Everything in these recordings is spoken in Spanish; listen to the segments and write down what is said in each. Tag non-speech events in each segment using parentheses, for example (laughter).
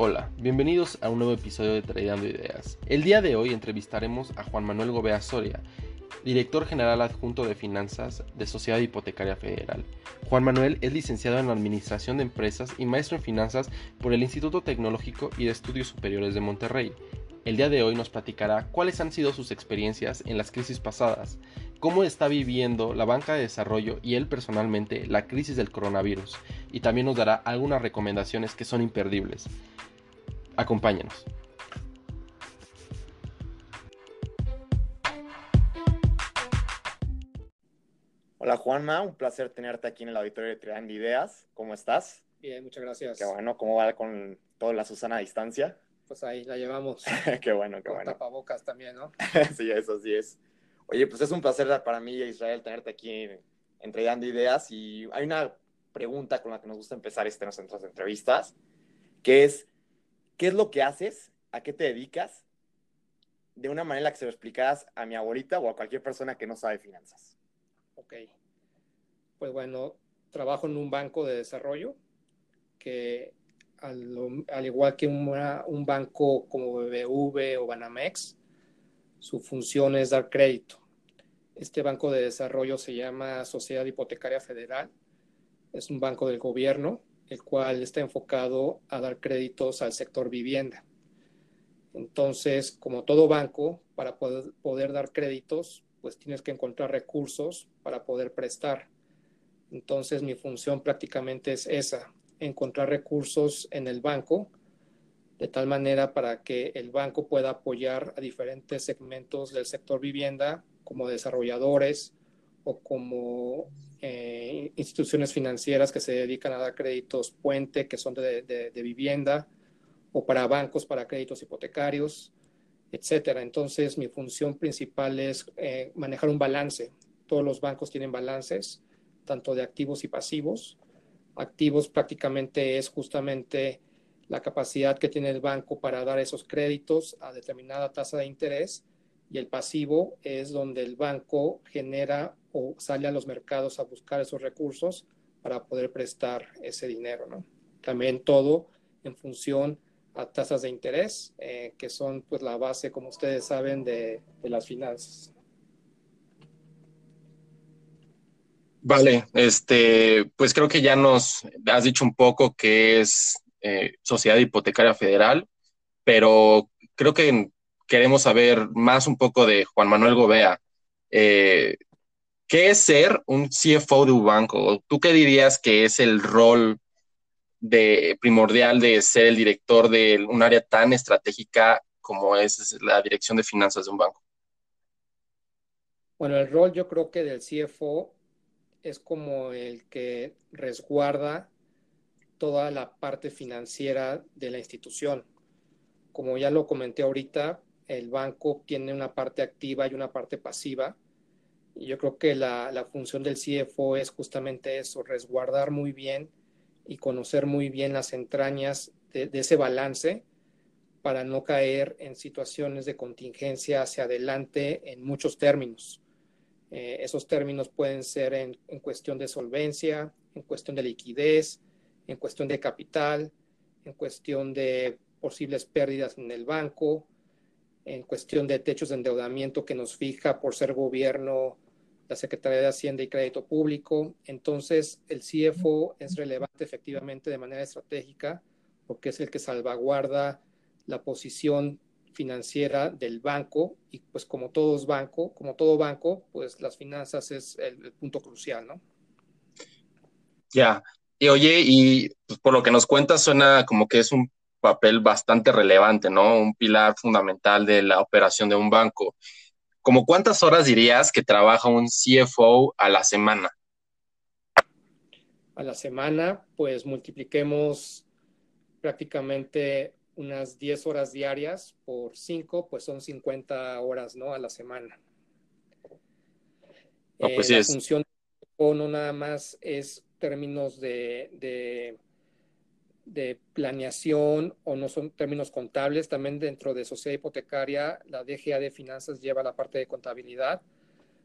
Hola, bienvenidos a un nuevo episodio de Tradeando Ideas. El día de hoy entrevistaremos a Juan Manuel Gobea Soria, director general adjunto de finanzas de Sociedad Hipotecaria Federal. Juan Manuel es licenciado en Administración de Empresas y maestro en finanzas por el Instituto Tecnológico y de Estudios Superiores de Monterrey. El día de hoy nos platicará cuáles han sido sus experiencias en las crisis pasadas, cómo está viviendo la banca de desarrollo y él personalmente la crisis del coronavirus, y también nos dará algunas recomendaciones que son imperdibles. Acompáñenos. Hola Juanma, un placer tenerte aquí en el auditorio de Trián Ideas. ¿Cómo estás? Bien, muchas gracias. Qué bueno, ¿cómo va con toda la Susana a distancia? Pues ahí la llevamos. (laughs) qué bueno, qué Con bueno. tapabocas también, ¿no? (laughs) sí, eso sí es. Oye, pues es un placer para mí, Israel, tenerte aquí en, en Trián Ideas. Y hay una pregunta con la que nos gusta empezar este, nuestras entrevistas, que es, ¿qué es lo que haces? ¿A qué te dedicas? De una manera que se lo explicaras a mi abuelita o a cualquier persona que no sabe finanzas. Ok. Pues bueno, trabajo en un banco de desarrollo que al, al igual que una, un banco como BBV o Banamex, su función es dar crédito. Este banco de desarrollo se llama Sociedad Hipotecaria Federal. Es un banco del gobierno, el cual está enfocado a dar créditos al sector vivienda. Entonces, como todo banco, para poder, poder dar créditos, pues tienes que encontrar recursos para poder prestar. Entonces, mi función prácticamente es esa, encontrar recursos en el banco, de tal manera para que el banco pueda apoyar a diferentes segmentos del sector vivienda, como desarrolladores o como eh, instituciones financieras que se dedican a dar créditos puente, que son de, de, vivienda, o para bancos para créditos hipotecarios, etcétera. Entonces, mi función principal es eh, manejar un balance. Todos los bancos tienen balances, tanto de activos y pasivos. Activos prácticamente es justamente la capacidad que tiene el banco para dar esos créditos a determinada tasa de interés y el pasivo es donde el banco genera o sale a los mercados a buscar esos recursos para poder prestar ese dinero, ¿no? También todo en función a tasas de interés, eh, que son pues la base, como ustedes saben, de, de, las finanzas. Vale, este, pues creo que ya nos has dicho un poco qué es eh, Sociedad Hipotecaria Federal, pero creo que queremos saber más un poco de Juan Manuel Gobea. Eh, ¿Qué es ser un CFO de un banco? ¿Tú qué dirías que es el rol de, primordial de ser el director de un área tan estratégica como es la dirección de finanzas de un banco? Bueno, el rol yo creo que del CFO es como el que resguarda toda la parte financiera de la institución. Como ya lo comenté ahorita, el banco tiene una parte activa y una parte pasiva. Y yo creo que la, función del CFO es justamente eso, resguardar muy bien y conocer muy bien las entrañas de, ese balance para no caer en situaciones de contingencia hacia adelante en muchos términos. Eh, esos términos pueden ser en, cuestión de solvencia, en cuestión de liquidez, en cuestión de capital, en cuestión de posibles pérdidas en el banco, en cuestión de techos de endeudamiento que nos fija por ser gobierno la Secretaría de Hacienda y Crédito Público. Entonces, el CFO es relevante efectivamente de manera estratégica porque es el que salvaguarda la posición financiera del banco y pues como todos banco, como todo banco, pues las finanzas es el, el punto crucial, ¿no? Ya, y oye, y pues, por lo que nos cuentas suena como que es un papel bastante relevante, ¿no? Un pilar fundamental de la operación de un banco. ¿Como cuántas horas dirías que trabaja un CFO a la semana? A la semana, pues multipliquemos prácticamente unas 10 horas diarias por 5, pues son 50 horas, ¿no? A la semana. No, pues eh, la es. función o no nada más es términos de, de, planeación o no son términos contables. También dentro de sociedad hipotecaria, la DGA de finanzas lleva la parte de contabilidad,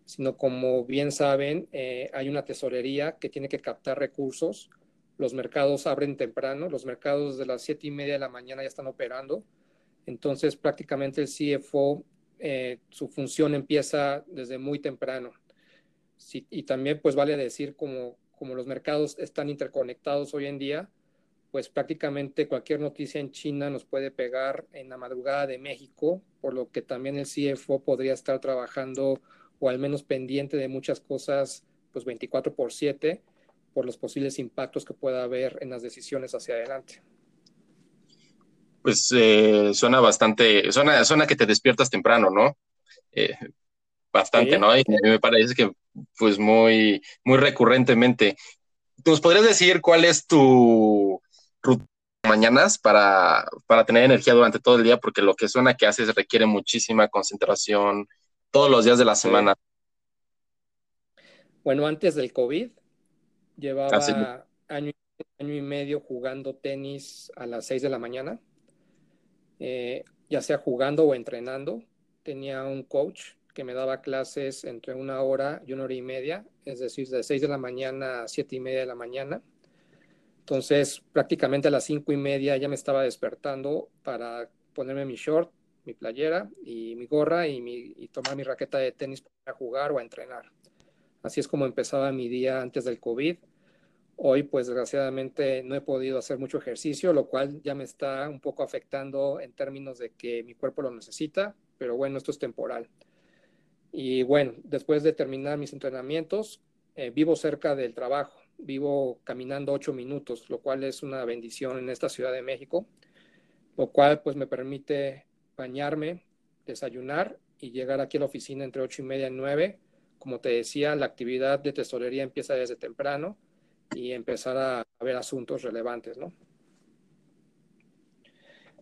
sino como bien saben, eh, hay una tesorería que tiene que captar recursos los mercados abren temprano, los mercados de las siete y media de la mañana ya están operando, entonces prácticamente el CFO, eh, su función empieza desde muy temprano. y también pues vale decir como, como los mercados están interconectados hoy en día, pues prácticamente cualquier noticia en China nos puede pegar en la madrugada de México, por lo que también el CFO podría estar trabajando o al menos pendiente de muchas cosas, pues 24 por 7, por los posibles impactos que pueda haber en las decisiones hacia adelante. Pues eh, suena bastante, suena, suena que te despiertas temprano, ¿no? Eh, bastante, ¿no? Y me parece que pues muy, muy recurrentemente. ¿Nos podrías decir cuál es tu mañanas para, para tener energía durante todo el día, porque lo que suena que haces requiere muchísima concentración todos los días de la semana. Bueno, antes del COVID, llevaba año, año, y medio jugando tenis a las 6 de la mañana, eh, ya sea jugando o entrenando. Tenía un coach que me daba clases entre una hora y una hora y media, es decir, de 6 de la mañana a 7 y media de la mañana. Entonces, prácticamente a las cinco y media ya me estaba despertando para ponerme mi short, mi playera y mi gorra y, tomar mi raqueta de tenis para jugar o a entrenar. Así es como empezaba mi día antes del COVID. Hoy, pues desgraciadamente no he podido hacer mucho ejercicio, lo cual ya me está un poco afectando en términos de que mi cuerpo lo necesita, pero bueno, esto es temporal. Y bueno, después de terminar mis entrenamientos, eh, vivo cerca del trabajo vivo caminando ocho minutos, lo cual es una bendición en esta Ciudad de México, lo cual pues me permite bañarme, desayunar y llegar aquí a la oficina entre ocho y media y nueve. Como te decía, la actividad de tesorería empieza desde temprano y empezar a, ver asuntos relevantes, ¿no?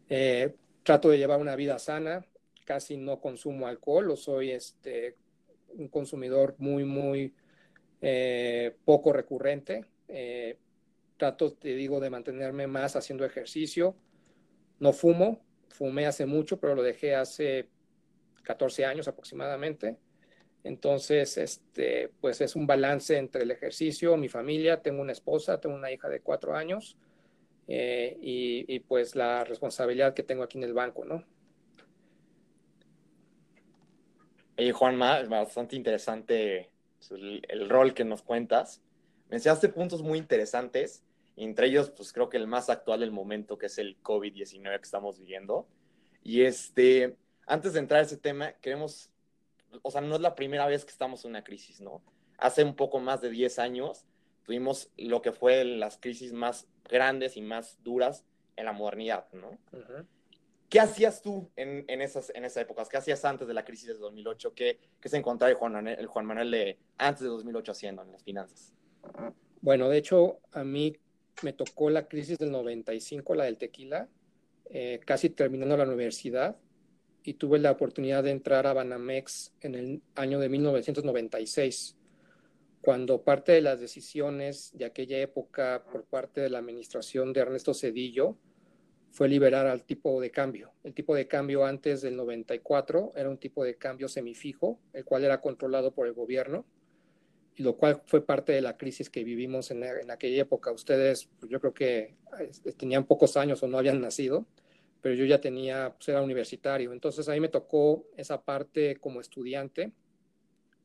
Eh, trato de llevar una vida sana, casi no consumo alcohol, o soy este, un consumidor muy, muy eh, poco recurrente. Eh, trato, te digo, de mantenerme más haciendo ejercicio. No fumo, fumé hace mucho, pero lo dejé hace 14 años aproximadamente. Entonces, este, pues es un balance entre el ejercicio, mi familia, tengo una esposa, tengo una hija de cuatro años eh, y, y, pues la responsabilidad que tengo aquí en el banco, ¿no? Juan Juanma, bastante interesante el, rol que nos cuentas. Mencionaste puntos muy interesantes, entre ellos, pues creo que el más actual del momento, que es el COVID-19 que estamos viviendo. Y este, antes de entrar a ese tema, queremos, o sea, no es la primera vez que estamos en una crisis, ¿no? Hace un poco más de 10 años tuvimos lo que fue las crisis más grandes y más duras en la modernidad, ¿no? ¿Qué hacías tú en, en, esas, en esas épocas? ¿Qué hacías antes de la crisis de 2008? ¿Qué, qué se encontraba el Juan, Manuel, el Juan Manuel de antes de 2008 haciendo en las finanzas? Bueno, de hecho, a mí me tocó la crisis del 95, la del tequila, eh, casi terminando la universidad, y tuve la oportunidad de entrar a Banamex en el año de 1996, cuando parte de las decisiones de aquella época por parte de la administración de Ernesto Cedillo, fue liberar al tipo de cambio. El tipo de cambio antes del 94 era un tipo de cambio semifijo, el cual era controlado por el gobierno, y lo cual fue parte de la crisis que vivimos en, aquella época. Ustedes, pues, yo creo que tenían pocos años o no habían nacido, pero yo ya tenía, pues era universitario. Entonces ahí me tocó esa parte como estudiante.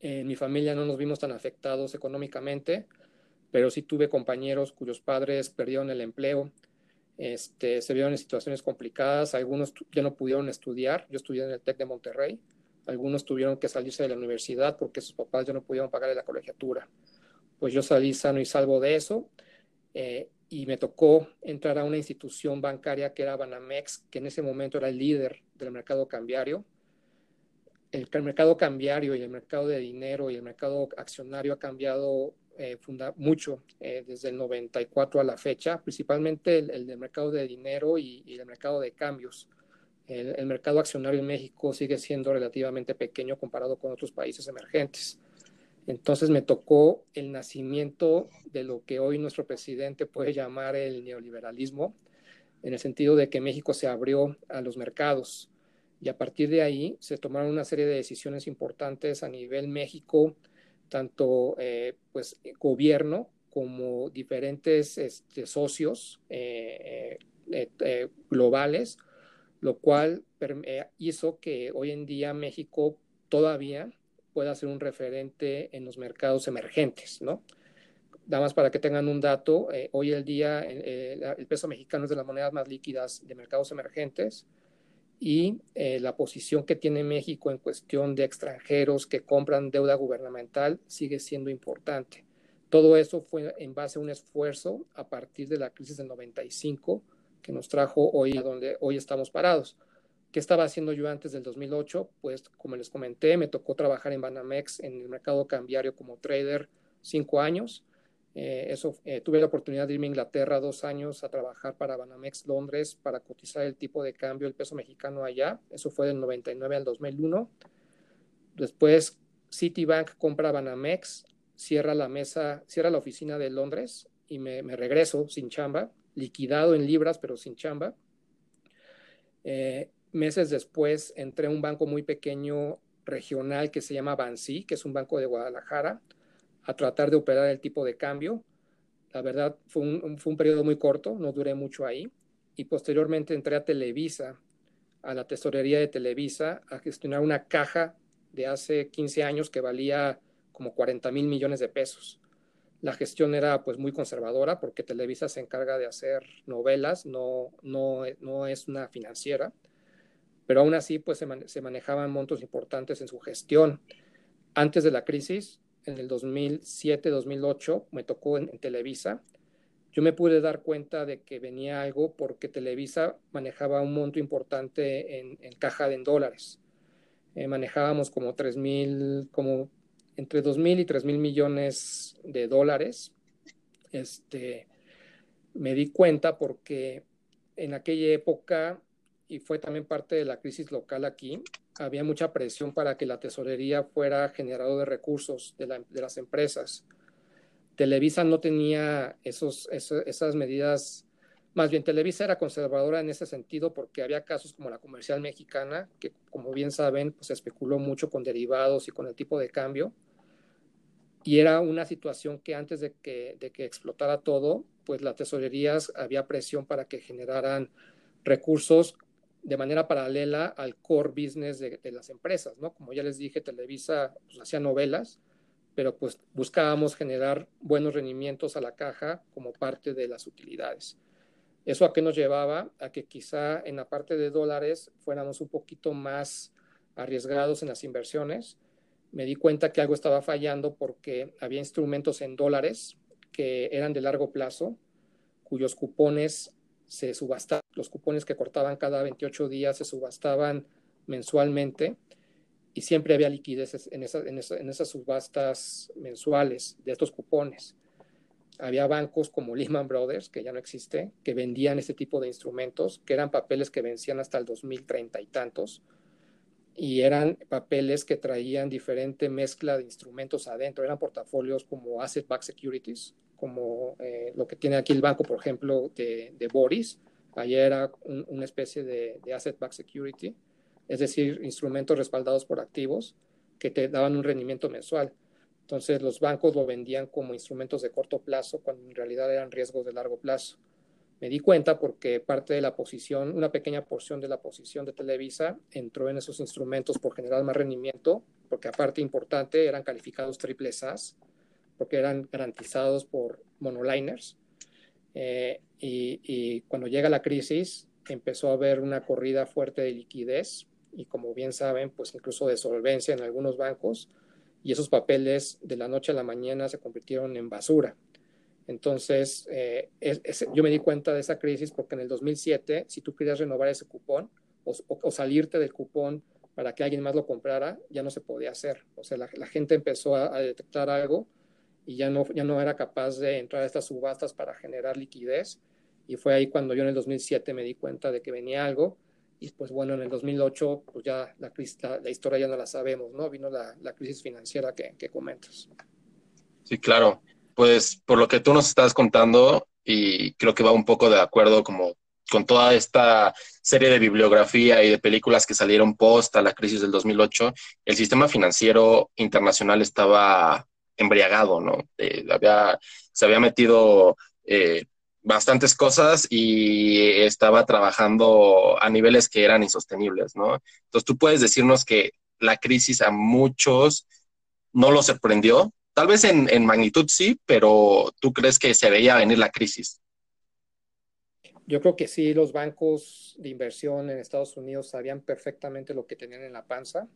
En mi familia no nos vimos tan afectados económicamente, pero sí tuve compañeros cuyos padres perdieron el empleo, este, se vieron en situaciones complicadas, algunos ya no pudieron estudiar, yo estudié en el TEC de Monterrey, algunos tuvieron que salirse de la universidad porque sus papás ya no pudieron pagar la colegiatura. Pues yo salí sano y salvo de eso eh, y me tocó entrar a una institución bancaria que era Banamex, que en ese momento era el líder del mercado cambiario. El, mercado cambiario y el mercado de dinero y el mercado accionario ha cambiado eh, funda mucho eh, desde el 94 a la fecha, principalmente el, del mercado de dinero y, el mercado de cambios. El, mercado accionario en México sigue siendo relativamente pequeño comparado con otros países emergentes. Entonces me tocó el nacimiento de lo que hoy nuestro presidente puede llamar el neoliberalismo, en el sentido de que México se abrió a los mercados y a partir de ahí se tomaron una serie de decisiones importantes a nivel México, tanto eh, pues, gobierno como diferentes este, socios eh, eh, globales, lo cual hizo que hoy en día México todavía pueda ser un referente en los mercados emergentes, ¿no? Nada más para que tengan un dato, hoy en día el peso mexicano es de las monedas más líquidas de mercados emergentes y eh, la posición que tiene México en cuestión de extranjeros que compran deuda gubernamental sigue siendo importante. Todo eso fue en base a un esfuerzo a partir de la crisis del 95 que nos trajo hoy a donde hoy estamos parados. ¿Qué estaba haciendo yo antes del 2008? Pues como les comenté, me tocó trabajar en Banamex en el mercado cambiario como trader cinco años eh, eso, eh, tuve la oportunidad de irme a Inglaterra dos años a trabajar para Banamex Londres para cotizar el tipo de cambio del peso mexicano allá. Eso fue del 99 al 2001. Después Citibank compra Banamex, cierra la mesa, cierra la oficina de Londres y me, regreso sin chamba, liquidado en libras pero sin chamba. Eh, meses después entré a un banco muy pequeño regional que se llama Bansi, que es un banco de Guadalajara a tratar de operar el tipo de cambio. La verdad fue un, fue un periodo muy corto, no duré mucho ahí. Y posteriormente entré a Televisa, a la tesorería de Televisa, a gestionar una caja de hace 15 años que valía como 40 mil millones de pesos. La gestión era pues muy conservadora porque Televisa se encarga de hacer novelas, no, no, no es una financiera, pero aún así pues se, se manejaban montos importantes en su gestión. Antes de la crisis, en el 2007-2008, me tocó en, Televisa, yo me pude dar cuenta de que venía algo porque Televisa manejaba un monto importante en, caja de en dólares. Eh, manejábamos como 3 mil, como entre 2 mil y 3 mil millones de dólares. Este, me di cuenta porque en aquella época, y fue también parte de la crisis local aquí, había mucha presión para que la tesorería fuera generador de recursos de, las empresas. Televisa no tenía esos, esas medidas, más bien Televisa era conservadora en ese sentido porque había casos como la comercial mexicana, que como bien saben, pues especuló mucho con derivados y con el tipo de cambio. Y era una situación que antes de que, de que explotara todo, pues las tesorerías había presión para que generaran recursos de manera paralela al core business de, las empresas, ¿no? Como ya les dije, Televisa pues, hacía novelas, pero pues buscábamos generar buenos rendimientos a la caja como parte de las utilidades. ¿Eso a qué nos llevaba? A que quizá en la parte de dólares fuéramos un poquito más arriesgados en las inversiones. Me di cuenta que algo estaba fallando porque había instrumentos en dólares que eran de largo plazo, cuyos cupones se subastaban, los cupones que cortaban cada 28 días se subastaban mensualmente y siempre había liquidez en, en, esas subastas mensuales de estos cupones. Había bancos como Lehman Brothers, que ya no existe, que vendían este tipo de instrumentos, que eran papeles que vencían hasta el 2030 y tantos, y eran papeles que traían diferente mezcla de instrumentos adentro, eran portafolios como asset-backed securities, como eh, lo que tiene aquí el banco, por ejemplo, de, Boris. Ayer era una especie de, asset-backed security, es decir, instrumentos respaldados por activos que te daban un rendimiento mensual. Entonces los bancos lo vendían como instrumentos de corto plazo cuando en realidad eran riesgos de largo plazo. Me di cuenta porque parte de la posición, una pequeña porción de la posición de Televisa entró en esos instrumentos por generar más rendimiento, porque aparte importante eran calificados triple SAS, porque eran garantizados por monoliners. Eh, y, cuando llega la crisis, empezó a haber una corrida fuerte de liquidez y como bien saben, pues incluso de solvencia en algunos bancos y esos papeles de la noche a la mañana se convirtieron en basura. Entonces, eh, yo me di cuenta de esa crisis porque en el 2007, si tú querías renovar ese cupón o, salirte del cupón para que alguien más lo comprara, ya no se podía hacer. O sea, la, gente empezó a detectar algo y ya no, ya no era capaz de entrar a estas subastas para generar liquidez. Y fue ahí cuando yo en el 2007 me di cuenta de que venía algo. Y pues bueno, en el 2008, pues ya la, la, historia ya no la sabemos, ¿no? Vino la, la crisis financiera que, que, comentas. Sí, claro. Pues por lo que tú nos estás contando, y creo que va un poco de acuerdo como con toda esta serie de bibliografía y de películas que salieron post a la crisis del 2008, el sistema financiero internacional estaba embriagado, ¿no? había, se había metido eh, bastantes cosas y estaba trabajando a niveles que eran insostenibles, ¿no? Entonces tú puedes decirnos que la crisis a muchos no lo sorprendió, tal vez en, en magnitud sí, pero tú crees que se veía venir la crisis. Yo creo que sí, los bancos de inversión en Estados Unidos sabían perfectamente lo que tenían en la panza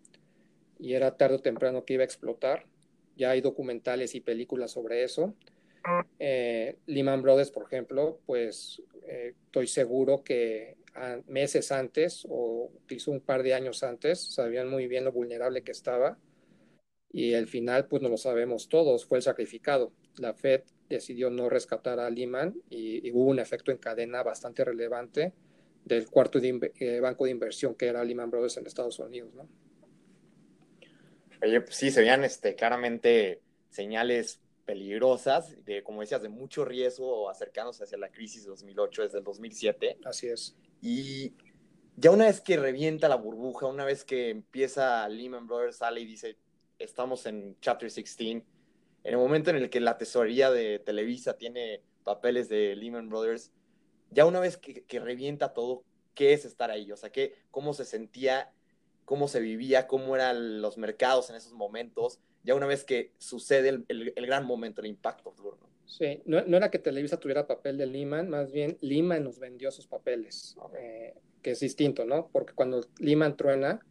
y era tarde o temprano que iba a explotar. Ya hay documentales y películas sobre eso. Eh, Lehman Brothers, por ejemplo, pues eh, estoy seguro que meses antes o incluso un par de años antes sabían muy bien lo vulnerable que estaba y el final pues no lo sabemos todos, fue el sacrificado. La Fed decidió no rescatar a Lehman y, hubo un efecto en cadena bastante relevante del cuarto eh, banco de inversión que era Lehman Brothers en Estados Unidos, ¿no? Oye, pues sí, se veían este, claramente señales peligrosas, de, como decías, de mucho riesgo acercándose hacia la crisis de 2008 desde el 2007. Así es. Y ya una vez que revienta la burbuja, una vez que empieza Lehman Brothers, sale y dice, estamos en Chapter 16, en el momento en el que la tesorería de Televisa tiene papeles de Lehman Brothers, ya una vez que, revienta todo, ¿qué es estar ahí? O sea, ¿qué, ¿cómo se sentía? ¿Cómo se vivía? ¿Cómo eran los mercados en esos momentos? Ya una vez que sucede el, gran momento, el impacto. Sí, no, no, era que Televisa tuviera papel de Lehman, más bien Lehman nos vendió esos papeles, eh, que es distinto, ¿no? Porque cuando Lehman truena,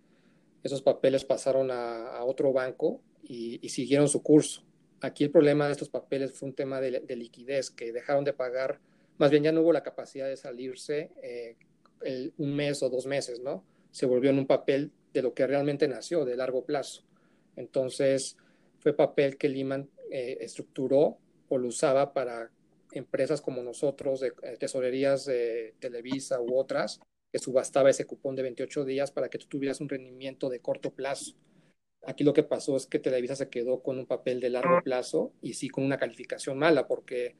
esos papeles pasaron a, otro banco y, siguieron su curso. Aquí el problema de estos papeles fue un tema de, liquidez, que dejaron de pagar, más bien ya no hubo la capacidad de salirse eh, un mes o dos meses, ¿no? Se volvió en un papel de lo que realmente nació, de largo plazo. Entonces, fue papel que Lehman eh, estructuró o lo usaba para empresas como nosotros, de, eh, tesorerías de Televisa u otras, que subastaba ese cupón de 28 días para que tú tuvieras un rendimiento de corto plazo. Aquí lo que pasó es que Televisa se quedó con un papel de largo plazo y sí con una calificación mala, porque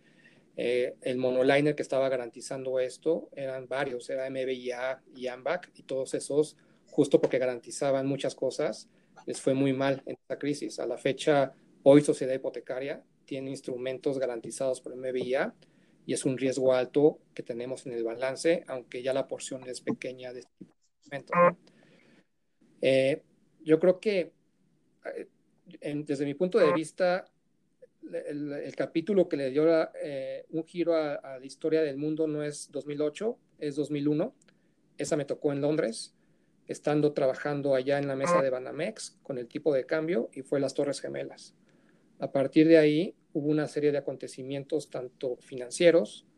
eh, el monoliner que estaba garantizando esto eran varios, era MBIA y AMBAC, y todos esos, justo porque garantizaban muchas cosas, les fue muy mal en esta crisis. A la fecha, hoy Sociedad Hipotecaria tiene instrumentos garantizados por MBIA y es un riesgo alto que tenemos en el balance, aunque ya la porción es pequeña de este instrumentos. Eh, yo creo que eh, desde mi punto de vista, el, capítulo que le dio eh, un giro a, la historia del mundo no es 2008, es 2001. Esa me tocó en Londres, estando trabajando allá en la mesa de Banamex con el tipo de cambio y fue las Torres Gemelas. A partir de ahí hubo una serie de acontecimientos tanto financieros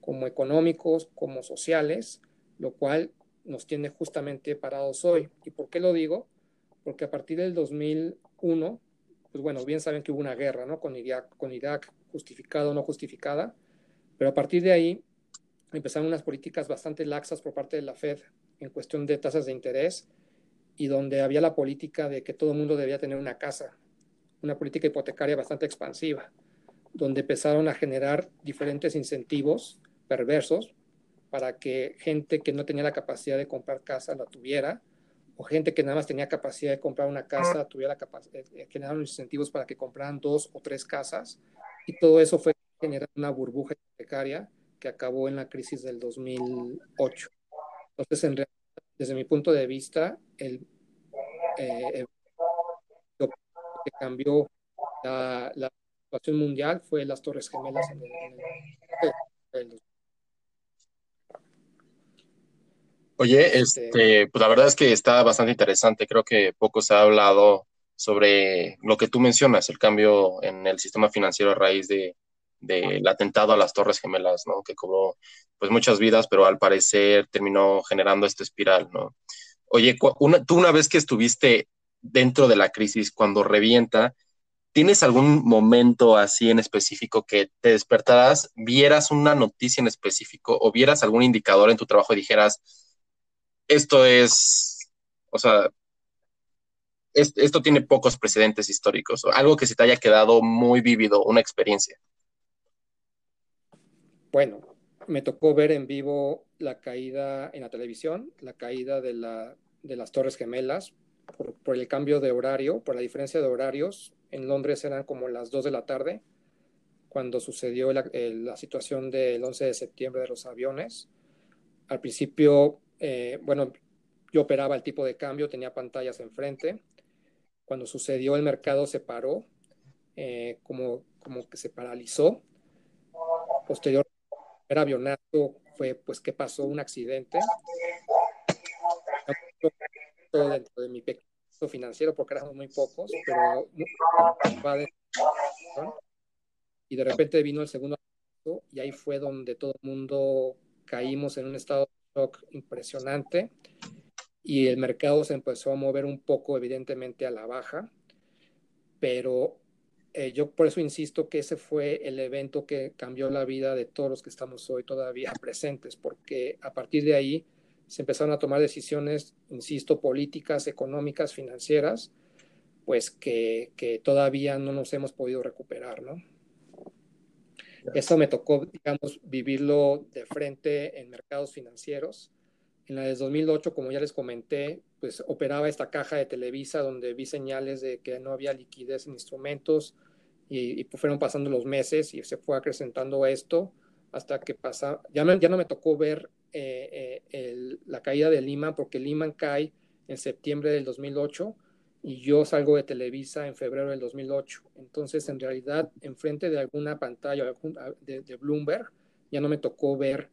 como económicos como sociales, lo cual nos tiene justamente parados hoy. ¿Y por qué lo digo? Porque a partir del 2001, pues bueno, bien saben que hubo una guerra, ¿no? Con Irak, con Irak justificada o no justificada, pero a partir de ahí empezaron unas políticas bastante laxas por parte de la Fed en cuestión de tasas de interés y donde había la política de que todo el mundo debía tener una casa, una política hipotecaria bastante expansiva, donde empezaron a generar diferentes incentivos perversos para que gente que no tenía la capacidad de comprar casa la tuviera, o gente que nada más tenía capacidad de comprar una casa tuviera capacidad, eh, generaron incentivos para que compraran dos o tres casas, y todo eso fue generar una burbuja hipotecaria que acabó en la crisis del 2008. Entonces, en realidad, desde mi punto de vista, el, eh, que cambió la, situación mundial fue las Torres Gemelas en el, Oye, este, este, pues la verdad es que está bastante interesante. Creo que poco se ha hablado sobre lo que tú mencionas, el cambio en el sistema financiero a raíz de, del atentado a las Torres Gemelas, ¿no? Que cobró pues muchas vidas, pero al parecer terminó generando esta espiral, ¿no? Oye, tú una vez que estuviste dentro de la crisis, cuando revienta, ¿tienes algún momento así en específico que te despertaras, vieras una noticia en específico o vieras algún indicador en tu trabajo y dijeras, esto es, o sea, esto tiene pocos precedentes históricos, o algo que se te haya quedado muy vívido, una experiencia? Bueno, me tocó ver en vivo la caída en la televisión, la caída de, la, de las Torres Gemelas, por, el cambio de horario, por la diferencia de horarios. En Londres eran como las 2 de la tarde cuando sucedió la, situación del 11 de septiembre de los aviones. Al principio, eh, bueno, yo operaba el tipo de cambio, tenía pantallas enfrente. Cuando sucedió el mercado se paró, eh, como, como que se paralizó. Posterior, el avionazo fue, pues, ¿qué pasó? Un accidente dentro de mi pequeño financiero porque éramos muy pocos, pero y de repente vino el segundo y ahí fue donde todo el mundo caímos en un estado de shock impresionante y el mercado se empezó a mover un poco evidentemente a la baja, pero eh, yo por eso insisto que ese fue el evento que cambió la vida de todos los que estamos hoy todavía (laughs) presentes, porque a partir de ahí se empezaron a tomar decisiones, insisto, políticas, económicas, financieras, pues que, todavía no nos hemos podido recuperar, ¿no? Eso me tocó, digamos, vivirlo de frente en mercados financieros. En la de 2008, como ya les comenté, pues operaba esta caja de Televisa donde vi señales de que no había liquidez en instrumentos y, fueron pasando los meses y se fue acrecentando esto hasta que pasa, ya, ya no me tocó ver eh, eh, la caída de Lima, porque Lima cae en septiembre del 2008 y yo salgo de Televisa en febrero del 2008. Entonces, en realidad, enfrente de alguna pantalla de Bloomberg, ya no me tocó ver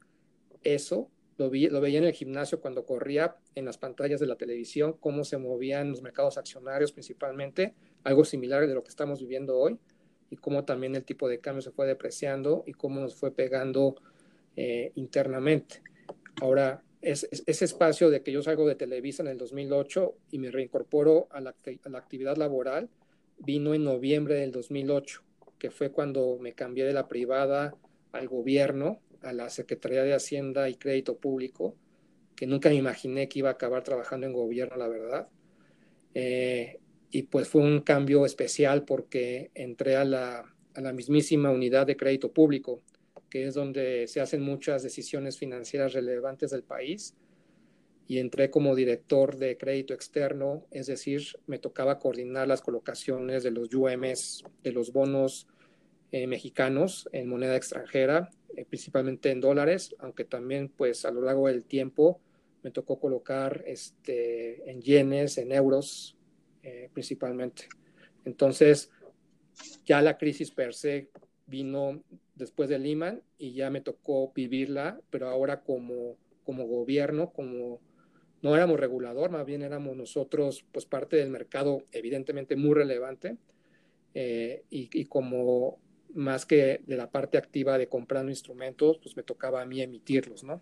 eso. Lo, veía en el gimnasio cuando corría en las pantallas de la televisión, cómo se movían los mercados accionarios principalmente, algo similar de lo que estamos viviendo hoy, y cómo también el tipo de cambio se fue depreciando y cómo nos fue pegando eh, internamente. Ahora, ese espacio de que yo salgo de Televisa en el 2008 y me reincorporo a la, actividad laboral vino en noviembre del 2008, que fue cuando me cambié de la privada al gobierno, a la Secretaría de Hacienda y Crédito Público, que nunca me imaginé que iba a acabar trabajando en gobierno, la verdad. Eh, y pues fue un cambio especial porque entré a la, a la mismísima unidad de crédito público que es donde se hacen muchas decisiones financieras relevantes del país. Y entré como director de crédito externo, es decir, me tocaba coordinar las colocaciones de los UMs, de los bonos eh, mexicanos en moneda extranjera, eh, principalmente en dólares, aunque también pues a lo largo del tiempo me tocó colocar este, en yenes, en euros eh, principalmente. Entonces, ya la crisis per se vino después de Lehman y ya me tocó vivirla, pero ahora como, como gobierno, como no éramos regulador, más bien éramos nosotros pues parte del mercado evidentemente muy relevante y, como más que de la parte activa de comprando instrumentos, pues me tocaba a mí emitirlos, ¿no?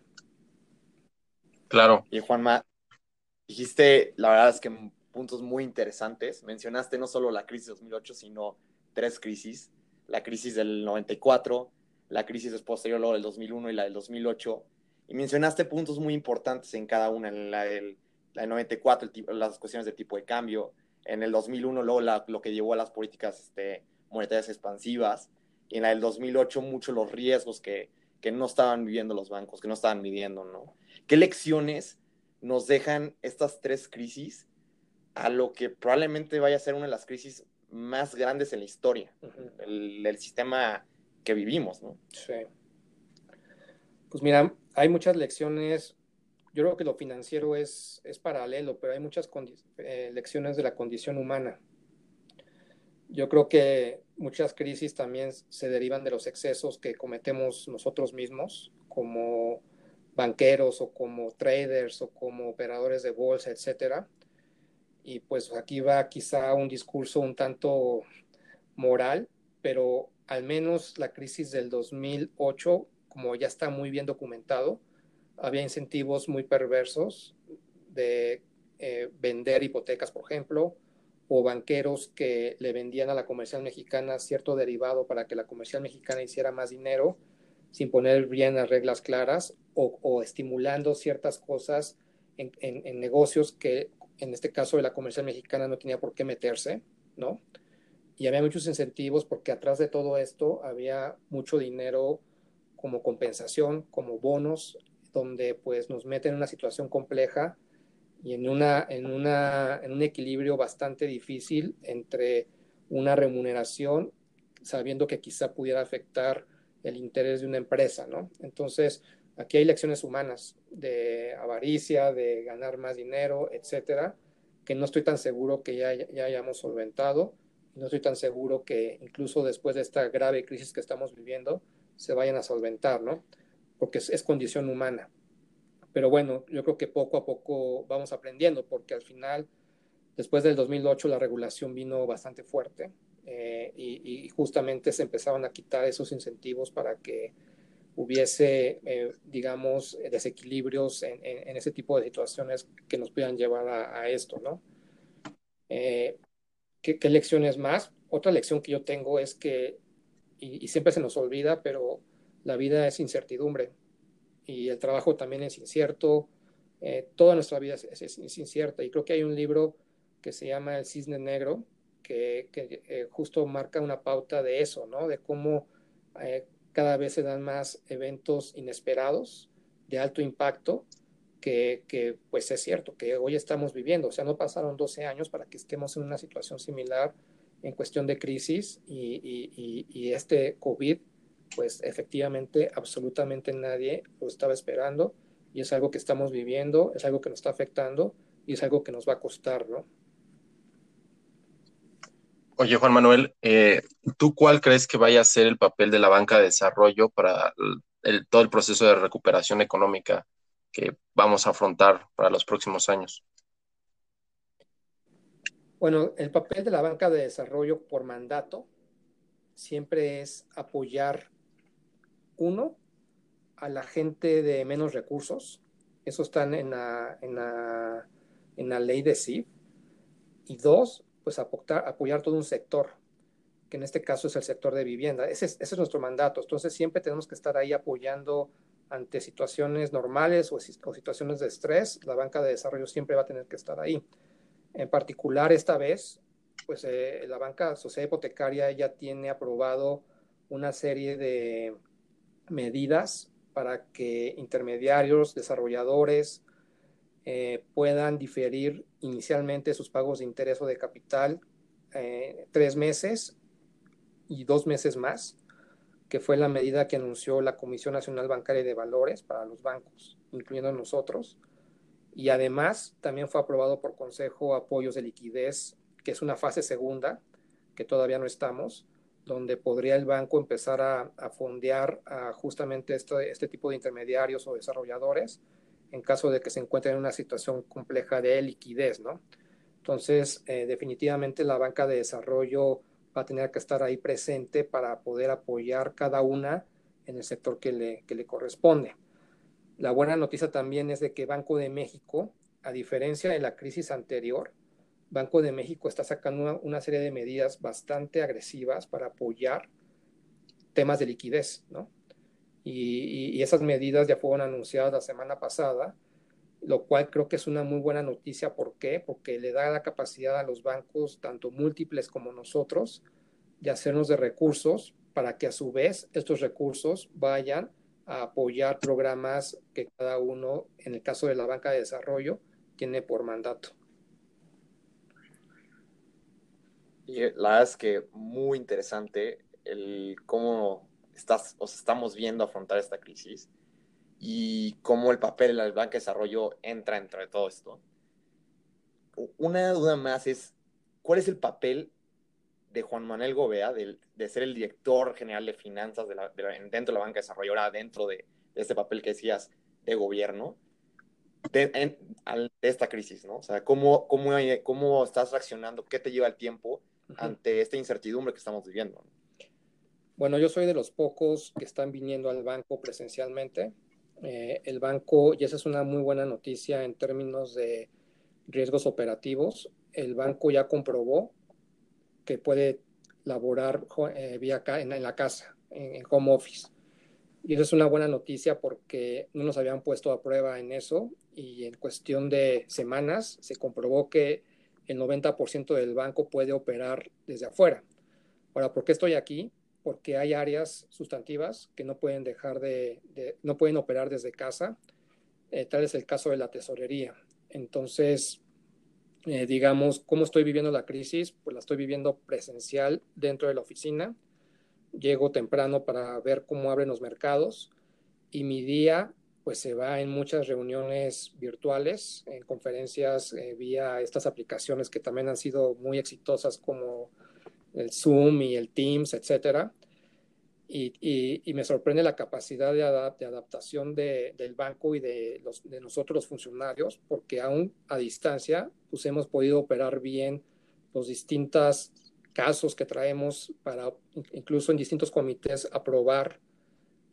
Claro. Y Juanma, dijiste, la verdad es que puntos muy interesantes. Mencionaste no solo la crisis de 2008, sino tres crisis la crisis del 94, la crisis posterior luego del 2001 y la del 2008. Y mencionaste puntos muy importantes en cada una, en la del, la 94, las cuestiones de tipo de cambio, en el 2001 luego lo que llevó a las políticas este, monetarias expansivas, y en la del 2008 mucho los riesgos que, que no estaban viviendo los bancos, que no estaban midiendo, ¿no? ¿Qué lecciones nos dejan estas tres crisis a lo que probablemente vaya a ser una de las crisis más grandes en la historia, el, sistema que vivimos, ¿no? Sí. Pues mira, hay muchas lecciones. Yo creo que lo financiero es, es paralelo, pero hay muchas eh, lecciones de la condición humana. Yo creo que muchas crisis también se derivan de los excesos que cometemos nosotros mismos, como banqueros o como traders o como operadores de bolsa, etcétera. Y pues aquí va quizá un discurso un tanto moral, pero al menos la crisis del 2008, como ya está muy bien documentado, había incentivos muy perversos de eh, vender hipotecas, por ejemplo, o banqueros que le vendían a la comercial mexicana cierto derivado para que la comercial mexicana hiciera más dinero sin poner bien las reglas claras o, estimulando ciertas cosas en negocios que en este caso de la comercial mexicana no tenía por qué meterse, ¿no? Y había muchos incentivos porque atrás de todo esto había mucho dinero como compensación, como bonos, donde pues nos meten en una situación compleja y en, una, en, una, en un equilibrio bastante difícil entre una remuneración, sabiendo que quizá pudiera afectar el interés de una empresa, ¿no? Entonces, aquí hay lecciones humanas de avaricia, de ganar más dinero, etcétera, que no estoy tan seguro que ya, ya hayamos solventado. No estoy tan seguro que incluso después de esta grave crisis que estamos viviendo se vayan a solventar, ¿no? Porque es, es condición humana. Pero bueno, yo creo que poco a poco vamos aprendiendo, porque al final, después del 2008, la regulación vino bastante fuerte eh, y, justamente se empezaron a quitar esos incentivos para que hubiese, eh, digamos, desequilibrios en, en, ese tipo de situaciones que nos puedan llevar a, esto, ¿no? Eh, ¿qué, ¿qué, lecciones más? Otra lección que yo tengo es que, y, siempre se nos olvida, pero la vida es incertidumbre y el trabajo también es incierto, toda nuestra vida es, es, es incierta y creo que hay un libro que se llama El Cisne Negro, que, eh, justo marca una pauta de eso, ¿no? De cómo eh, cada vez se dan más eventos inesperados de alto impacto que, que, pues es cierto, que hoy estamos viviendo. O sea, no pasaron 12 años para que estemos en una situación similar en cuestión de crisis y, y, y este COVID, pues efectivamente absolutamente nadie lo estaba esperando y es algo que estamos viviendo, es algo que nos está afectando y es algo que nos va a costar, ¿no? Oye, Juan Manuel, eh, ¿tú cuál crees que vaya a ser el papel de la banca de desarrollo para el, todo el proceso de recuperación económica que vamos a afrontar para los próximos años? Bueno, el papel de la banca de desarrollo por mandato siempre es apoyar, uno, a la gente de menos recursos, eso está en la, en la, en la ley de CIF, y dos, pues apoyar, apoyar todo un sector, que en este caso es el sector de vivienda. Ese es, ese es nuestro mandato. Entonces siempre tenemos que estar ahí apoyando ante situaciones normales o, o, situaciones de estrés. La banca de desarrollo siempre va a tener que estar ahí. En particular esta vez, pues eh, la banca sociedad hipotecaria ya tiene aprobado una serie de medidas para que intermediarios, desarrolladores, eh, puedan diferir inicialmente sus pagos de interés o de capital eh, tres meses y dos meses más, que fue la medida que anunció la Comisión Nacional Bancaria de Valores para los bancos, incluyendo nosotros. Y además también fue aprobado por Consejo Apoyos de Liquidez, que es una fase segunda, que todavía no estamos, donde podría el banco empezar a, a fondear justamente este, este tipo de intermediarios o desarrolladores en caso de que se encuentren en una situación compleja de liquidez, ¿no? Entonces, eh, definitivamente la banca de desarrollo va a tener que estar ahí presente para poder apoyar cada una en el sector que le, que le corresponde. La buena noticia también es de que Banco de México, a diferencia de la crisis anterior, Banco de México está sacando una, serie de medidas bastante agresivas para apoyar temas de liquidez, ¿no? y, esas medidas ya fueron anunciadas la semana pasada, lo cual creo que es una muy buena noticia. ¿Por qué? Porque le da la capacidad a los bancos, tanto múltiples como nosotros, de hacernos de recursos para que a su vez estos recursos vayan a apoyar programas que cada uno, en el caso de la banca de desarrollo, tiene por mandato. Y la verdad es que muy interesante el cómo estás, os estamos viendo afrontar esta crisis y cómo el papel de la banca de desarrollo entra entre todo esto. Una duda más es, ¿cuál es el papel de Juan Manuel Gobea, de, de ser el director general de finanzas de la, de dentro de la banca de desarrollo, ahora dentro de, este papel que decías de gobierno, en, de, esta crisis, ¿no? O sea, ¿cómo, cómo, ¿cómo estás reaccionando? ¿Qué te lleva el tiempo ante esta incertidumbre que estamos viviendo? Bueno, yo soy de los pocos que están viniendo al banco presencialmente. Eh, el banco, y esa es una muy buena noticia en términos de riesgos operativos, el banco ya comprobó que puede laborar eh, vía en, la casa, en, en, home office. Y eso es una buena noticia porque no nos habían puesto a prueba en eso y en cuestión de semanas se comprobó que el 90% del banco puede operar desde afuera. Ahora, ¿por qué estoy aquí? porque hay áreas sustantivas que no pueden dejar de, no pueden operar desde casa. Eh, tal es el caso de la tesorería. Entonces, eh, digamos, ¿cómo estoy viviendo la crisis? Pues la estoy viviendo presencial dentro de la oficina. Llego temprano para ver cómo abren los mercados y mi día pues se va en muchas reuniones virtuales, en conferencias eh, vía estas aplicaciones que también han sido muy exitosas como el Zoom y el Teams, etcétera. Y, y, me sorprende la capacidad de, adaptación de, del banco y de, los, de nosotros los funcionarios, porque aún a distancia pues hemos podido operar bien los distintos casos que traemos para incluso en distintos comités aprobar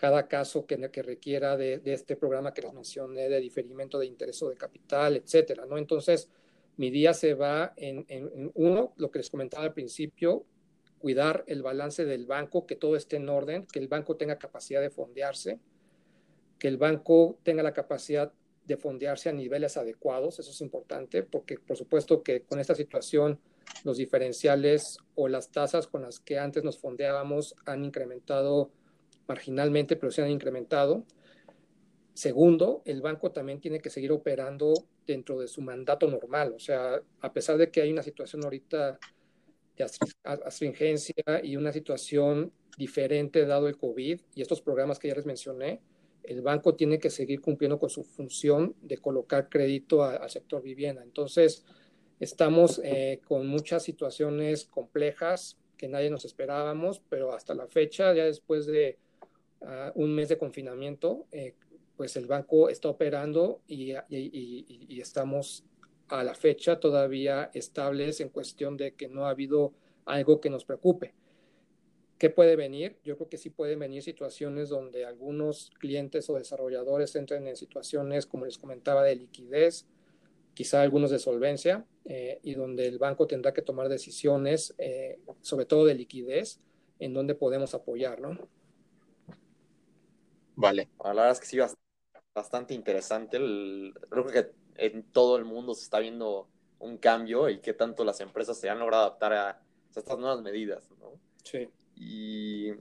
cada caso que, requiera de, de, este programa que les mencioné de diferimiento de interés o de capital, etcétera, ¿no? Entonces, mi día se va en, en, uno, lo que les comentaba al principio, cuidar el balance del banco, que todo esté en orden, que el banco tenga capacidad de fondearse, que el banco tenga la capacidad de fondearse a niveles adecuados, eso es importante, porque por supuesto que con esta situación los diferenciales o las tasas con las que antes nos fondeábamos han incrementado marginalmente, pero se han incrementado. Segundo, el banco también tiene que seguir operando dentro de su mandato normal, o sea, a pesar de que hay una situación ahorita de astringencia y una situación diferente dado el COVID y estos programas que ya les mencioné, el banco tiene que seguir cumpliendo con su función de colocar crédito al sector vivienda. Entonces, estamos eh, con muchas situaciones complejas que nadie nos esperábamos, pero hasta la fecha, ya después de un mes de confinamiento, eh, pues el banco está operando y estamos a la fecha todavía estables en cuestión de que no ha habido algo que nos preocupe. ¿Qué puede venir? Yo creo que sí pueden venir situaciones donde algunos clientes o desarrolladores entren en situaciones, como les comentaba, de liquidez, quizá algunos de solvencia, eh, y donde el banco tendrá que tomar decisiones, eh, sobre todo de liquidez, en donde podemos apoyar, ¿no? Vale. La verdad es que sí, bastante interesante. El, creo que en todo el mundo se está viendo un cambio y qué tanto las empresas se han logrado adaptar a, estas nuevas medidas, ¿no? Sí. Y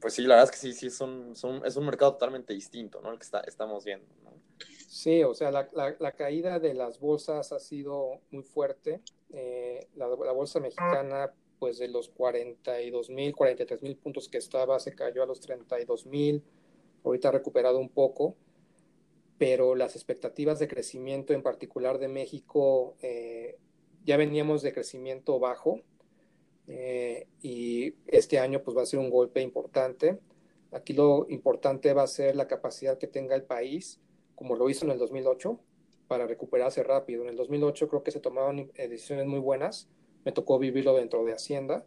pues sí, la verdad es que sí, sí, son, son, es un mercado totalmente distinto, ¿no? El que está, estamos viendo, ¿no? Sí, o sea, la, la, la, caída de las bolsas ha sido muy fuerte. Eh, la, la, bolsa mexicana, pues de los 42 mil, 43 mil puntos que estaba, se cayó a los 32 mil. Ahorita ha recuperado un poco pero las expectativas de crecimiento, en particular de México, eh, ya veníamos de crecimiento bajo eh, y este año pues va a ser un golpe importante. Aquí lo importante va a ser la capacidad que tenga el país, como lo hizo en el 2008, para recuperarse rápido. En el 2008 creo que se tomaron eh, decisiones muy buenas, me tocó vivirlo dentro de Hacienda.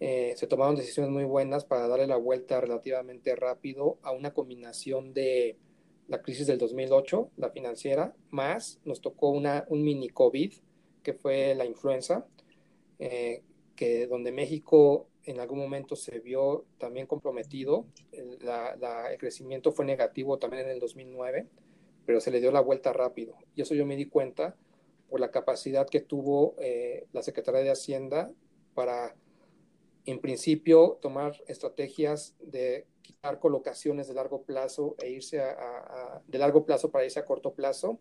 Eh, se tomaron decisiones muy buenas para darle la vuelta relativamente rápido a una combinación de la crisis del 2008, la financiera, más nos tocó una, un mini COVID, que fue la influenza, eh, que donde México en algún momento se vio también comprometido. La, el crecimiento fue negativo también en el 2009, pero se le dio la vuelta rápido. Y eso yo me di cuenta por la capacidad que tuvo eh, la Secretaría de Hacienda para, en principio, tomar estrategias de quitar colocaciones de largo plazo e irse a, de largo plazo para irse a corto plazo.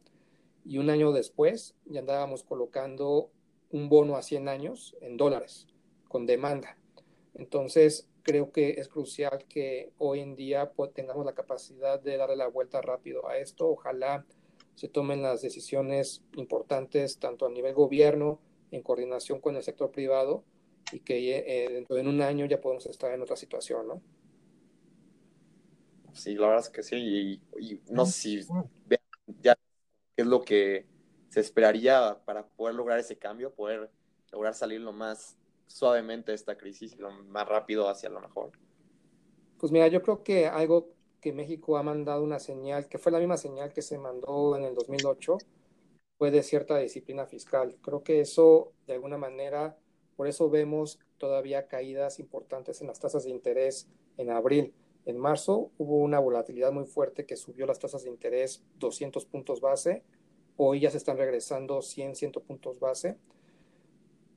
Y un año después ya andábamos colocando un bono a 100 años en dólares, con demanda. Entonces, creo que es crucial que hoy en día pues, tengamos la capacidad de darle la vuelta rápido a esto. Ojalá se tomen las decisiones importantes, tanto a nivel gobierno, en coordinación con el sector privado, y que eh, dentro de un año ya podemos estar en otra situación, ¿no? Sí, la verdad es que sí. Y, y no sé si vean ya qué es lo que se esperaría para poder lograr ese cambio, poder lograr salir lo más suavemente de esta crisis y lo más rápido hacia lo mejor. Pues mira, yo creo que algo que México ha mandado una señal, que fue la misma señal que se mandó en el 2008, fue de cierta disciplina fiscal. Creo que eso, de alguna manera, por eso vemos todavía caídas importantes en las tasas de interés en abril. En marzo hubo una volatilidad muy fuerte que subió las tasas de interés 200 puntos base. Hoy ya se están regresando 100, 100 puntos base.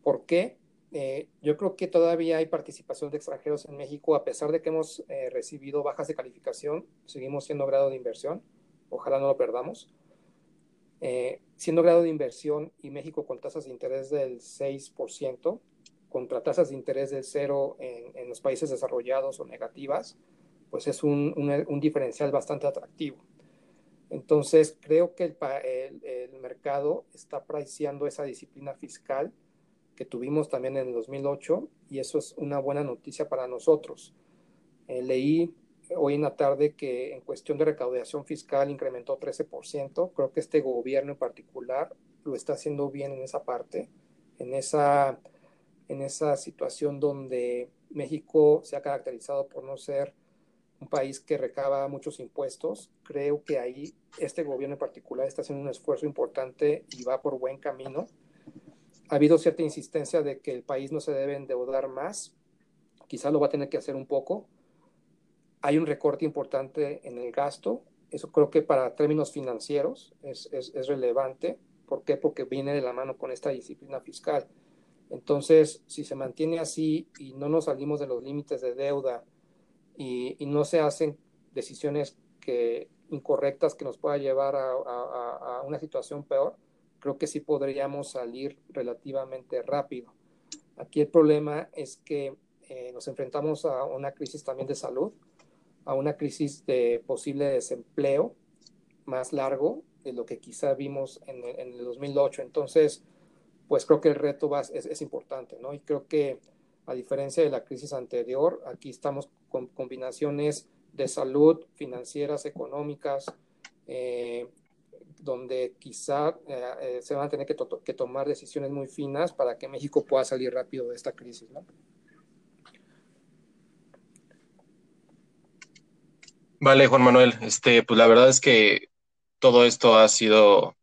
¿Por qué? Eh, yo creo que todavía hay participación de extranjeros en México, a pesar de que hemos eh, recibido bajas de calificación, seguimos siendo grado de inversión. Ojalá no lo perdamos. Eh, siendo grado de inversión y México con tasas de interés del 6%, contra tasas de interés del cero en, en los países desarrollados o negativas, pues es un, un, diferencial bastante atractivo. Entonces, creo que el, el, mercado está priceando esa disciplina fiscal que tuvimos también en el 2008 y eso es una buena noticia para nosotros. Eh, leí hoy en la tarde que en cuestión de recaudación fiscal incrementó 13%. Creo que este gobierno en particular lo está haciendo bien en esa parte, en esa, en esa situación donde México se ha caracterizado por no ser un país que recaba muchos impuestos. Creo que ahí este gobierno en particular está haciendo un esfuerzo importante y va por buen camino. Ha habido cierta insistencia de que el país no se debe endeudar más. Quizá lo va a tener que hacer un poco, hay un recorte importante en el gasto. Eso creo que para términos financieros es, es, es, relevante. ¿Por qué? Porque viene de la mano con esta disciplina fiscal. Entonces, si se mantiene así y no nos salimos de los límites de deuda y, no se hacen decisiones incorrectas que nos pueda llevar a, una situación peor, creo que sí podríamos salir relativamente rápido. Aquí el problema es que eh, nos enfrentamos a una crisis también de salud a una crisis de posible desempleo más largo de lo que quizá vimos en el 2008. Entonces, pues creo que el reto es, importante, ¿no? Y creo que a diferencia de la crisis anterior, aquí estamos con combinaciones de salud, financieras, económicas, eh, donde quizá eh, eh, se van a tener que tomar decisiones muy finas para que México pueda salir rápido de esta crisis, ¿no? Vale, Juan Manuel, este, pues la verdad es que todo esto ha sido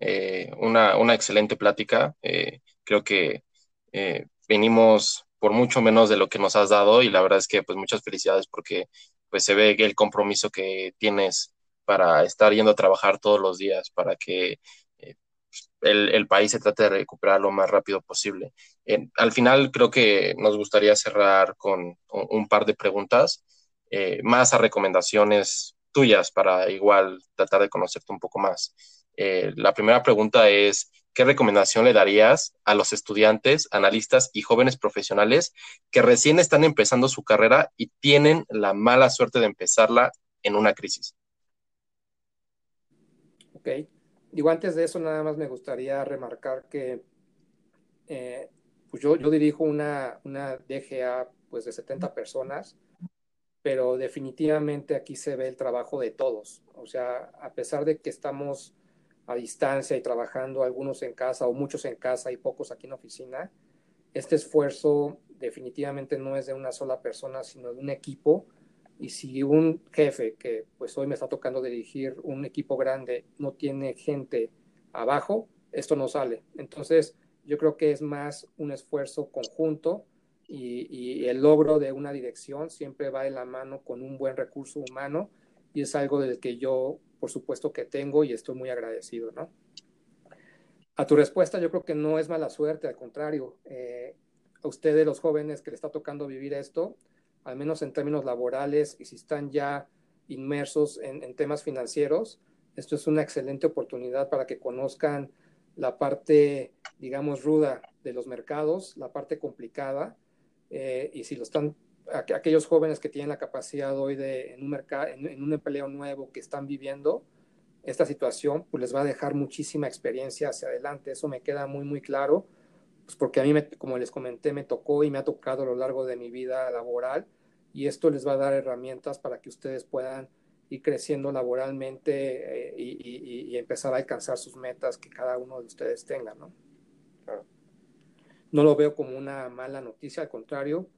eh, una, una, excelente plática. Eh, creo que eh, venimos por mucho menos de lo que nos has dado y la verdad es que pues muchas felicidades porque pues se ve el compromiso que tienes para estar yendo a trabajar todos los días para que el, el, país se trate de recuperar lo más rápido posible. al final creo que nos gustaría cerrar con un par de preguntas. Eh, más a recomendaciones tuyas para igual tratar de conocerte un poco más. Eh, la primera pregunta es, ¿qué recomendación le darías a los estudiantes, analistas y jóvenes profesionales que recién están empezando su carrera y tienen la mala suerte de empezarla en una crisis? Ok. Digo, antes de eso, nada más me gustaría remarcar que eh, pues yo, yo dirijo una, una DGA pues, de 70 personas pero definitivamente aquí se ve el trabajo de todos. O sea, a pesar de que estamos a distancia y trabajando algunos en casa o muchos en casa y pocos aquí en oficina, este esfuerzo definitivamente no es de una sola persona, sino de un equipo. Y si un jefe, que pues hoy me está tocando dirigir un equipo grande, no tiene gente abajo, esto no sale. Entonces, yo creo que es más un esfuerzo conjunto y, el logro de una dirección siempre va de la mano con un buen recurso humano y es algo del que yo, por supuesto, que tengo y estoy muy agradecido, ¿no? A tu respuesta, yo creo que no es mala suerte, al contrario, eh, a ustedes los jóvenes que le está tocando vivir esto, al menos en términos laborales y si están ya inmersos en, en temas financieros, esto es una excelente oportunidad para que conozcan la parte, digamos, ruda de los mercados, la parte complicada, eh, y si lo están, aquellos jóvenes que tienen la capacidad hoy de, en un mercado, en, un empleo nuevo que están viviendo esta situación, pues les va a dejar muchísima experiencia hacia adelante. Eso me queda muy, muy claro, pues porque a mí, me, como les comenté, me tocó y me ha tocado a lo largo de mi vida laboral y esto les va a dar herramientas para que ustedes puedan ir creciendo laboralmente eh, y, y, y, empezar a alcanzar sus metas que cada uno de ustedes tenga, ¿no? Claro. No lo veo como una mala noticia, al contrario.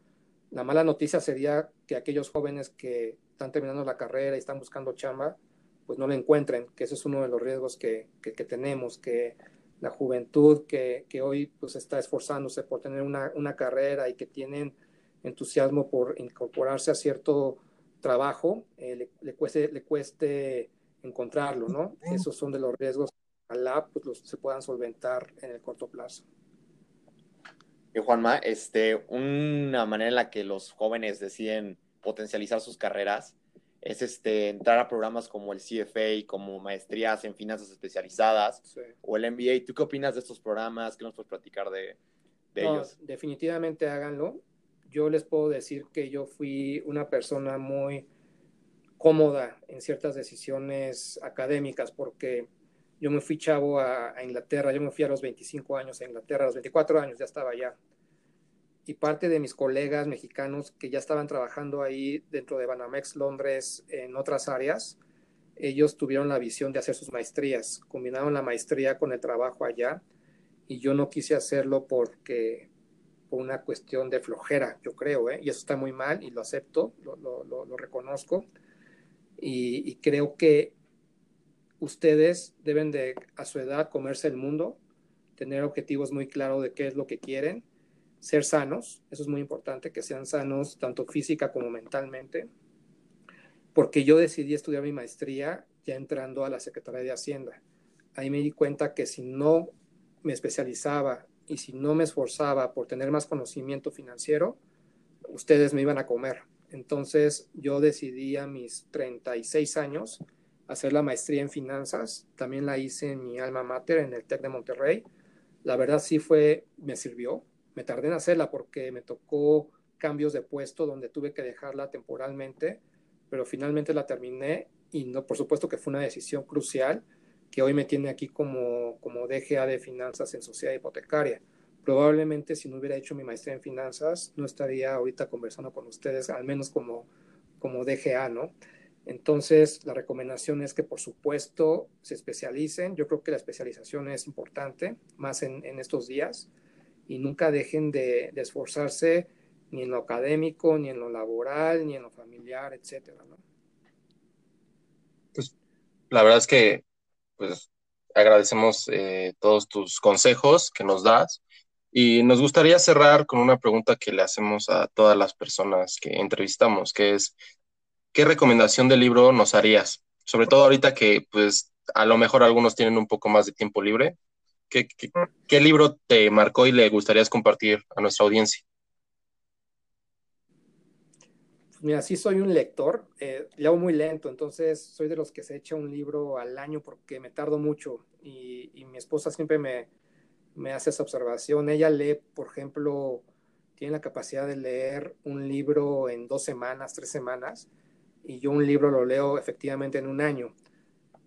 La mala noticia sería que aquellos jóvenes que están terminando la carrera y están buscando chamba, pues no la encuentren, que ese es uno de los riesgos que, que, que tenemos, que la juventud que, que, hoy pues está esforzándose por tener una, una carrera y que tienen entusiasmo por incorporarse a cierto trabajo, eh, le, le, cueste, le cueste encontrarlo, ¿no? Esos son de los riesgos que ojalá pues, los, se puedan solventar en el corto plazo. Y Juanma, este, una manera en la que los jóvenes deciden potencializar sus carreras es este, entrar a programas como el CFA, como maestrías en finanzas especializadas Sí. o el MBA. ¿Tú qué opinas de estos programas? ¿Qué nos puedes platicar de, de No, ellos? definitivamente háganlo. Yo les puedo decir que yo fui una persona muy cómoda en ciertas decisiones académicas porque yo me fui chavo a, a Inglaterra, yo me fui a los 25 años a Inglaterra, a los 24 años ya estaba allá. Y parte de mis colegas mexicanos que ya estaban trabajando ahí dentro de Banamex Londres en otras áreas, ellos tuvieron la visión de hacer sus maestrías, combinaron la maestría con el trabajo allá y yo no quise hacerlo porque por una cuestión de flojera, yo creo, ¿eh? y eso está muy mal y lo acepto, lo, lo, lo, lo reconozco y, y, creo que ustedes deben de a su edad comerse el mundo, tener objetivos muy claros de qué es lo que quieren, ser sanos, eso es muy importante, que sean sanos tanto física como mentalmente, porque yo decidí estudiar mi maestría ya entrando a la Secretaría de Hacienda. Ahí me di cuenta que si no me especializaba y si no me esforzaba por tener más conocimiento financiero, ustedes me iban a comer. Entonces yo decidí a mis 36 años hacer la maestría en finanzas. También la hice en mi alma mater, en el TEC de Monterrey. La verdad sí fue, me sirvió. Me tardé en hacerla porque me tocó cambios de puesto donde tuve que dejarla temporalmente, pero finalmente la terminé y no, por supuesto que fue una decisión crucial que hoy me tiene aquí como, como DGA de finanzas en sociedad hipotecaria. Probablemente si no hubiera hecho mi maestría en finanzas, no estaría ahorita conversando con ustedes, al menos como, como DGA, ¿no? Entonces, la recomendación es que, por supuesto, se especialicen. Yo creo que la especialización es importante, más en, estos días, y nunca dejen de, de, esforzarse ni en lo académico, ni en lo laboral, ni en lo familiar, etcétera. Pues, la verdad es que, pues, agradecemos eh, todos tus consejos que nos das. Y nos gustaría cerrar con una pregunta que le hacemos a todas las personas que entrevistamos, que es, ¿qué recomendación de libro nos harías? Sobre todo ahorita que, pues, a lo mejor algunos tienen un poco más de tiempo libre. ¿Qué, qué, qué libro te marcó y le gustaría compartir a nuestra audiencia? Mira, sí soy un lector, eh, leo muy lento, entonces soy de los que se echa un libro al año porque me tardo mucho y, y mi esposa siempre me, me hace esa observación. Ella lee, por ejemplo, tiene la capacidad de leer un libro en dos semanas, tres semanas, y yo un libro lo leo efectivamente en un año.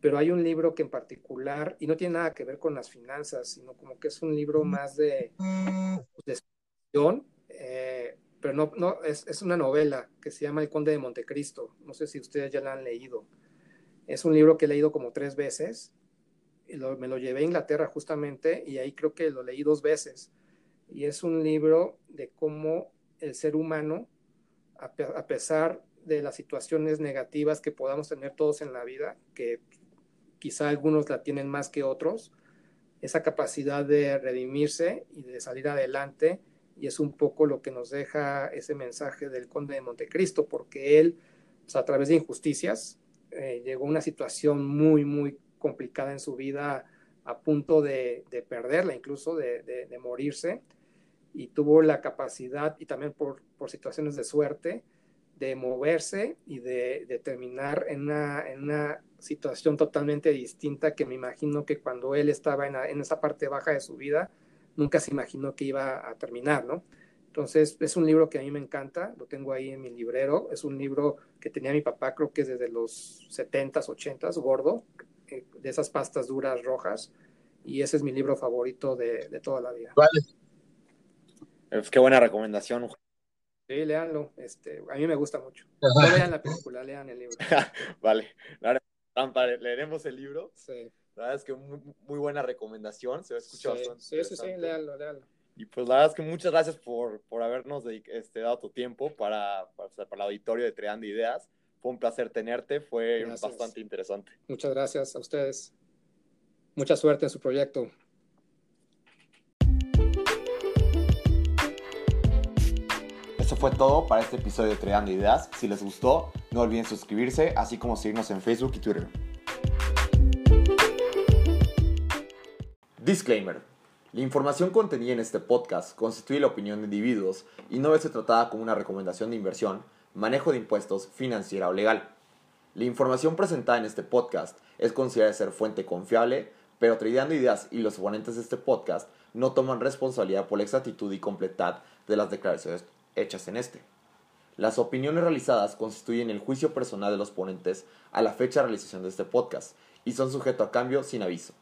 Pero hay un libro que en particular, y no tiene nada que ver con las finanzas, sino como que es un libro más de, de eh, pero no, no es, es, una novela que se llama El Conde de Montecristo. No sé si ustedes ya la han leído. Es un libro que he leído como tres veces lo, me lo llevé a Inglaterra justamente y ahí creo que lo leí dos veces. Y es un libro de cómo el ser humano, a, a, pesar de las situaciones negativas que podamos tener todos en la vida, que quizá algunos la tienen más que otros, esa capacidad de redimirse y de salir adelante. Y es un poco lo que nos deja ese mensaje del conde de Montecristo, porque él, pues, a través de injusticias, eh, llegó a una situación muy, muy complicada en su vida a punto de, de perderla, incluso de, de, de, morirse, y tuvo la capacidad, y también por, por situaciones de suerte, de moverse y de, terminar en una, situación totalmente distinta que me imagino que cuando él estaba en, en, esa parte baja de su vida, nunca se imaginó que iba a terminar, ¿no? Entonces, es un libro que a mí me encanta, lo tengo ahí en mi librero, es un libro que tenía mi papá, creo que desde los 70s, 80s, gordo, de esas pastas duras rojas y ese es mi libro favorito de, de toda la vida. Vale. Pues qué buena recomendación. Sí, léanlo. Este, a mí me gusta mucho. (laughs) No lean la película, lean el libro. (laughs) vale. Leeremos el libro. Sí. La verdad es que muy, muy buena recomendación. Se escucha sí, bastante. Sí, sí, sí, léanlo, léanlo. Y pues la verdad es que muchas gracias por, por habernos este, dado tu tiempo para, para, para el auditorio de Creando Ideas. Fue un placer tenerte, fue gracias. bastante interesante. Muchas gracias a ustedes. Mucha suerte en su proyecto. Eso fue todo para este episodio de Creando Ideas. Si les gustó, no olviden suscribirse, así como seguirnos en Facebook y Twitter. Disclaimer. La información contenida en este podcast constituye la opinión de individuos y no debe ser tratada como una recomendación de inversión, manejo de impuestos, financiera o legal. La información presentada en este podcast es considerada ser fuente confiable, pero Tradeando Ideas y los oponentes de este podcast no toman responsabilidad por la exactitud y completud de las declaraciones hechas en este. Las opiniones realizadas constituyen el juicio personal de los ponentes a la fecha de realización de este podcast y son sujetos a cambio sin aviso.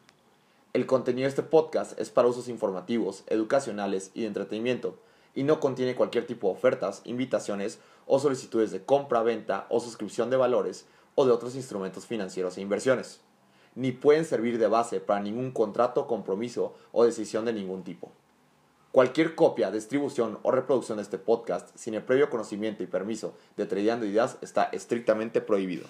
El contenido de este podcast es para usos informativos, educacionales y de entretenimiento y no contiene cualquier tipo de ofertas, invitaciones o solicitudes de compra, venta o suscripción de valores o de otros instrumentos financieros e inversiones, ni pueden servir de base para ningún contrato, compromiso o decisión de ningún tipo. Cualquier copia, distribución o reproducción de este podcast sin el previo conocimiento y permiso de Tradeando Ideas está estrictamente prohibido.